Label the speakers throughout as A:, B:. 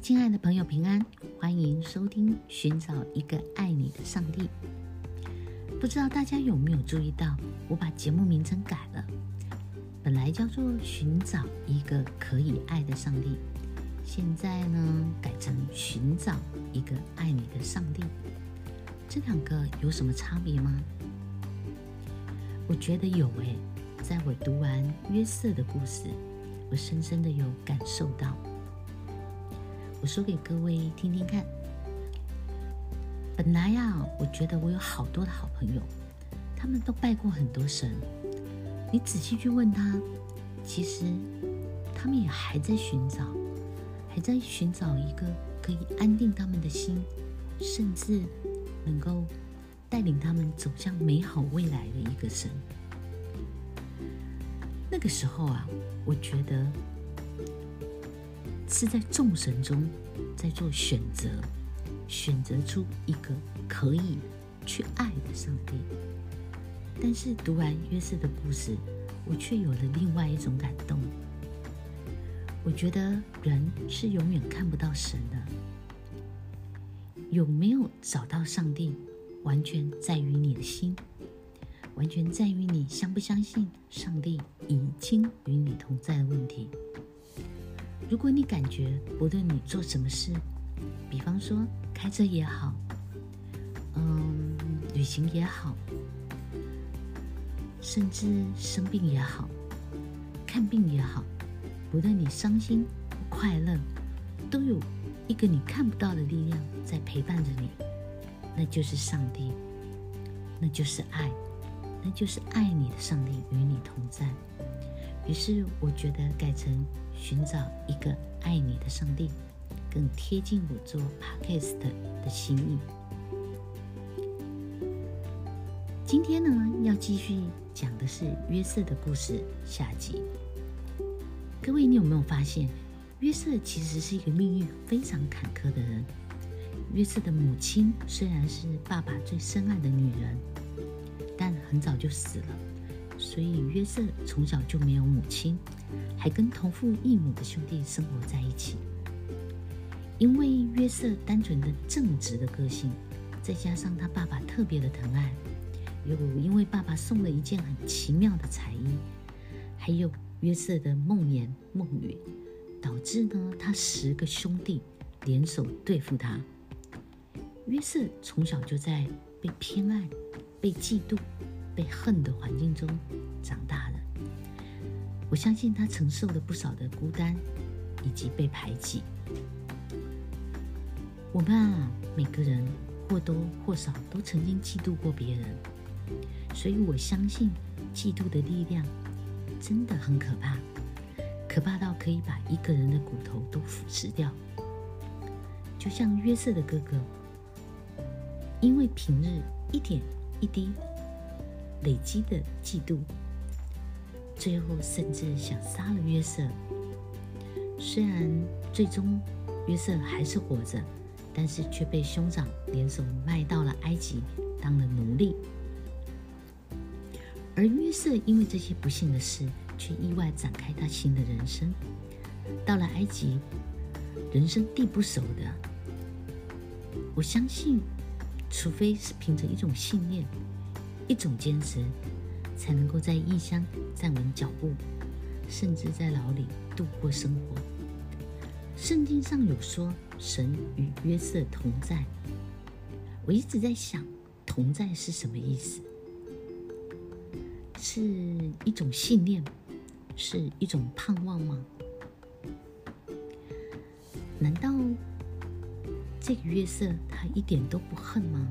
A: 亲爱的朋友，平安！欢迎收听《寻找一个爱你的上帝》。不知道大家有没有注意到，我把节目名称改了，本来叫做《寻找一个可以爱的上帝》，现在呢改成《寻找一个爱你的上帝》。这两个有什么差别吗？我觉得有诶，在我读完约瑟的故事，我深深的有感受到。我说给各位听听看。本来呀，我觉得我有好多的好朋友，他们都拜过很多神。你仔细去问他，其实他们也还在寻找，还在寻找一个可以安定他们的心，甚至能够带领他们走向美好未来的一个神。那个时候啊，我觉得。是在众神中，在做选择，选择出一个可以去爱的上帝。但是读完约瑟的故事，我却有了另外一种感动。我觉得人是永远看不到神的，有没有找到上帝，完全在于你的心，完全在于你相不相信上帝已经与你同在的问题。如果你感觉不论你做什么事，比方说开车也好，嗯，旅行也好，甚至生病也好，看病也好，不论你伤心快乐，都有一个你看不到的力量在陪伴着你，那就是上帝，那就是爱，那就是爱你的上帝与你同在。于是我觉得改成寻找一个爱你的上帝，更贴近我做 podcast 的心意。今天呢，要继续讲的是约瑟的故事下集。各位，你有没有发现，约瑟其实是一个命运非常坎坷的人？约瑟的母亲虽然是爸爸最深爱的女人，但很早就死了。所以约瑟从小就没有母亲，还跟同父异母的兄弟生活在一起。因为约瑟单纯的正直的个性，再加上他爸爸特别的疼爱，又因为爸爸送了一件很奇妙的彩衣，还有约瑟的梦言梦语，导致呢他十个兄弟联手对付他。约瑟从小就在被偏爱、被嫉妒。被恨的环境中长大的，我相信他承受了不少的孤单以及被排挤。我们啊，每个人或多或少都曾经嫉妒过别人，所以我相信嫉妒的力量真的很可怕，可怕到可以把一个人的骨头都腐蚀掉。就像约瑟的哥哥，因为平日一点一滴。累积的嫉妒，最后甚至想杀了约瑟。虽然最终约瑟还是活着，但是却被兄长联手卖到了埃及，当了奴隶。而约瑟因为这些不幸的事，却意外展开他新的人生。到了埃及，人生地不熟的，我相信，除非是凭着一种信念。一种坚持，才能够在异乡站稳脚步，甚至在牢里度过生活。圣经上有说，神与约瑟同在。我一直在想，同在是什么意思？是一种信念，是一种盼望吗？难道这个约瑟他一点都不恨吗？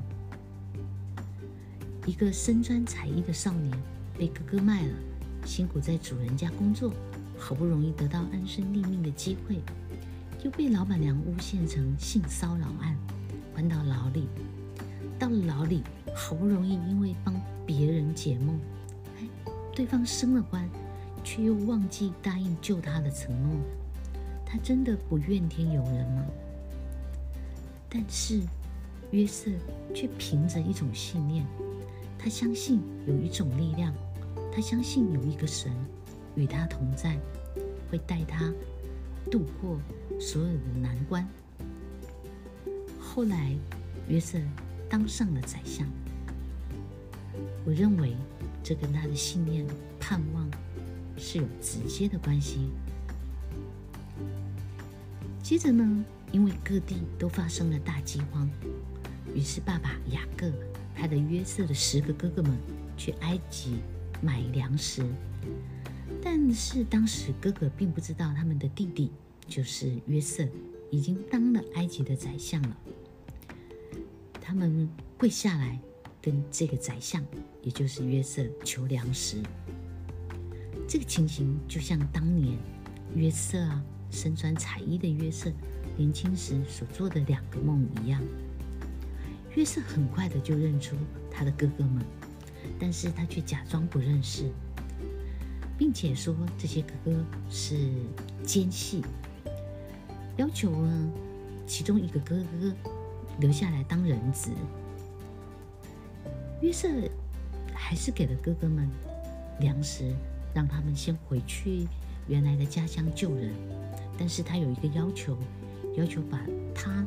A: 一个身穿彩衣的少年被哥哥卖了，辛苦在主人家工作，好不容易得到安身立命的机会，又被老板娘诬陷成性骚扰案，关到牢里。到了牢里，好不容易因为帮别人解梦，哎，对方升了官，却又忘记答应救他的承诺。他真的不怨天尤人吗？但是约瑟却凭着一种信念。他相信有一种力量，他相信有一个神与他同在，会带他度过所有的难关。后来，约瑟当上了宰相。我认为这跟他的信念、盼望是有直接的关系。接着呢，因为各地都发生了大饥荒，于是爸爸雅各派了约瑟的十个哥哥们去埃及买粮食。但是当时哥哥并不知道他们的弟弟就是约瑟已经当了埃及的宰相了。他们跪下来跟这个宰相，也就是约瑟求粮食。这个情形就像当年约瑟啊，身穿彩衣的约瑟年轻时所做的两个梦一样。约瑟很快的就认出他的哥哥们，但是他却假装不认识。并且说这些哥哥是奸细，要求呢其中一个哥哥留下来当人质。约瑟还是给了哥哥们粮食，让他们先回去原来的家乡救人。但是他有一个要求，要求把他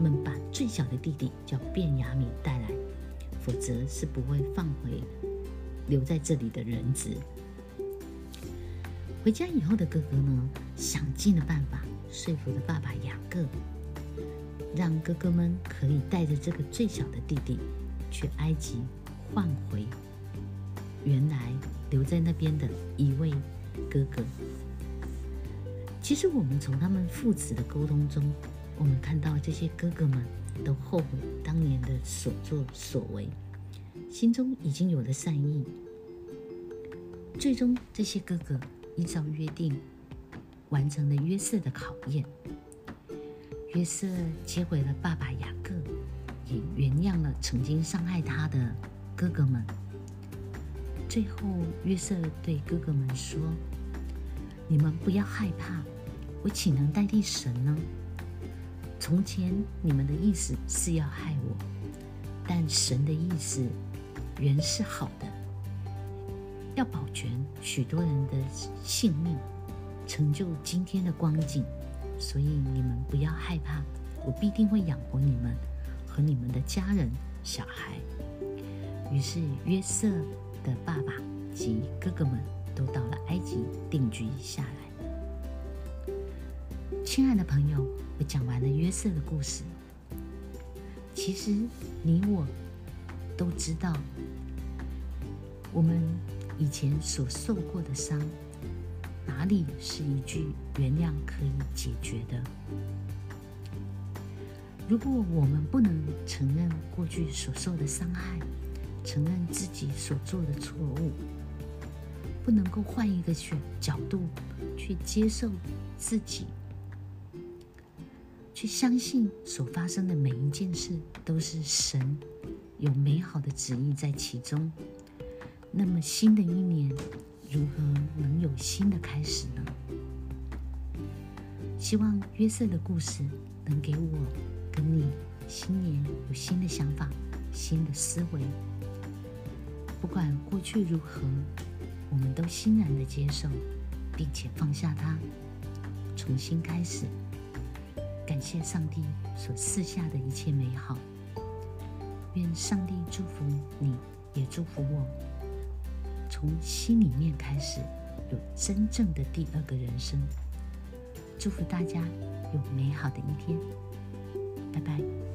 A: 们把最小的弟弟叫卞雅敏带来，否则是不会放回留在这里的人质。回家以后的哥哥呢，想尽了办法说服了爸爸雅各，让哥哥们可以带着这个最小的弟弟去埃及换回原来留在那边的一位哥哥。其实我们从他们父子的沟通中，我们看到这些哥哥们都后悔当年的所作所为，心中已经有了善意。最终，这些哥哥。依照约定，完成了约瑟的考验。约瑟接回了爸爸雅各，也原谅了曾经伤害他的哥哥们。最后，约瑟对哥哥们说：“你们不要害怕，我岂能代替神呢？从前你们的意思是要害我，但神的意思原是好的。”要保全许多人的性命，成就今天的光景，所以你们不要害怕，我必定会养活你们和你们的家人、小孩。于是约瑟的爸爸及哥哥们都到了埃及定居下来。亲爱的朋友，讲完了约瑟的故事。其实你我都知道，我们。以前所受过的伤，哪里是一句原谅可以解决的？如果我们不能承认过去所受的伤害，承认自己所做的错误，不能够换一个选角度去接受自己，去相信所发生的每一件事都是神有美好的旨意在其中。那么新的一年，如何能有新的开始呢？希望约瑟的故事能给我跟你新年有新的想法、新的思维。不管过去如何，我们都欣然的接受，并且放下它，重新开始。感谢上帝所赐下的一切美好。愿上帝祝福你，也祝福我。从心里面开始，有真正的第二个人生。祝福大家有美好的一天，拜拜。